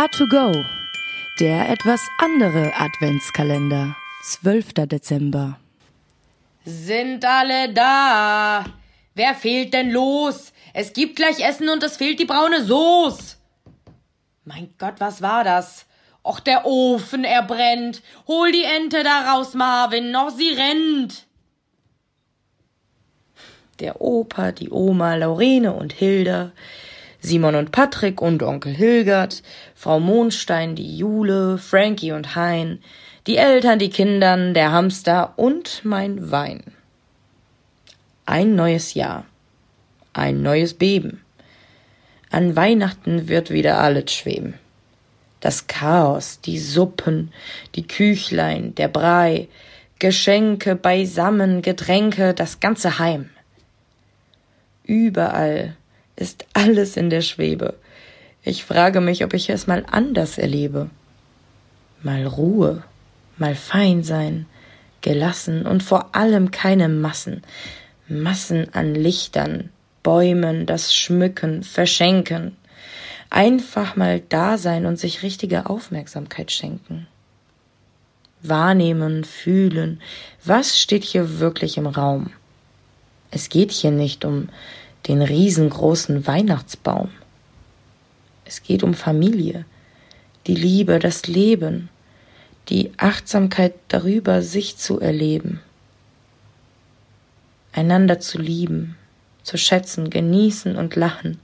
A2Go, der etwas andere Adventskalender, 12. Dezember. Sind alle da? Wer fehlt denn los? Es gibt gleich Essen und es fehlt die braune Soße. Mein Gott, was war das? Och, der Ofen, er brennt. Hol die Ente da raus, Marvin, noch sie rennt. Der Opa, die Oma, Laurene und Hilda, Simon und Patrick und Onkel Hilgert, Frau Mondstein, die Jule, Frankie und Hein, die Eltern, die Kindern, der Hamster und mein Wein. Ein neues Jahr. Ein neues Beben. An Weihnachten wird wieder alles schweben. Das Chaos, die Suppen, die Küchlein, der Brei, Geschenke beisammen, Getränke, das ganze Heim. Überall ist alles in der Schwebe. Ich frage mich, ob ich es mal anders erlebe. Mal Ruhe, mal fein sein, gelassen und vor allem keine Massen. Massen an Lichtern, Bäumen, das Schmücken, Verschenken. Einfach mal da sein und sich richtige Aufmerksamkeit schenken. Wahrnehmen, fühlen, was steht hier wirklich im Raum? Es geht hier nicht um den riesengroßen Weihnachtsbaum. Es geht um Familie, die Liebe, das Leben, die Achtsamkeit darüber, sich zu erleben, einander zu lieben, zu schätzen, genießen und lachen,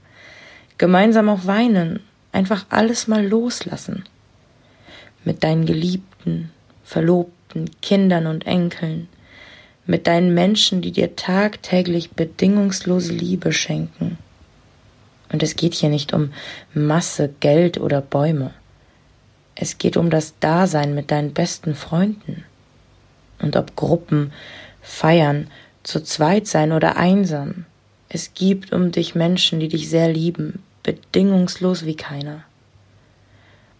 gemeinsam auch weinen, einfach alles mal loslassen. Mit deinen Geliebten, Verlobten, Kindern und Enkeln, mit deinen Menschen, die dir tagtäglich bedingungslose Liebe schenken. Und es geht hier nicht um Masse, Geld oder Bäume. Es geht um das Dasein mit deinen besten Freunden. Und ob Gruppen, Feiern, zu zweit sein oder einsam, es gibt um dich Menschen, die dich sehr lieben, bedingungslos wie keiner.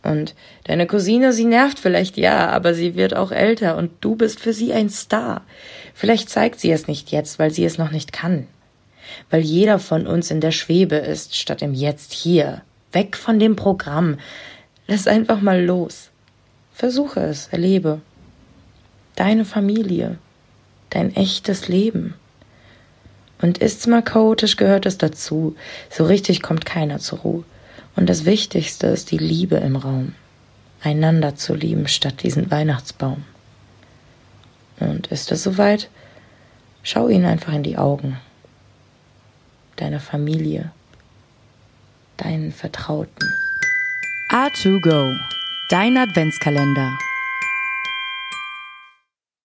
Und deine Cousine, sie nervt vielleicht, ja, aber sie wird auch älter und du bist für sie ein Star. Vielleicht zeigt sie es nicht jetzt, weil sie es noch nicht kann. Weil jeder von uns in der Schwebe ist, statt im Jetzt hier. Weg von dem Programm. Lass einfach mal los. Versuche es, erlebe. Deine Familie. Dein echtes Leben. Und ist's mal chaotisch, gehört es dazu. So richtig kommt keiner zur Ruhe. Und das Wichtigste ist die Liebe im Raum. Einander zu lieben statt diesen Weihnachtsbaum. Und ist es soweit? Schau ihnen einfach in die Augen. Deiner Familie. Deinen Vertrauten. A2Go. Dein Adventskalender.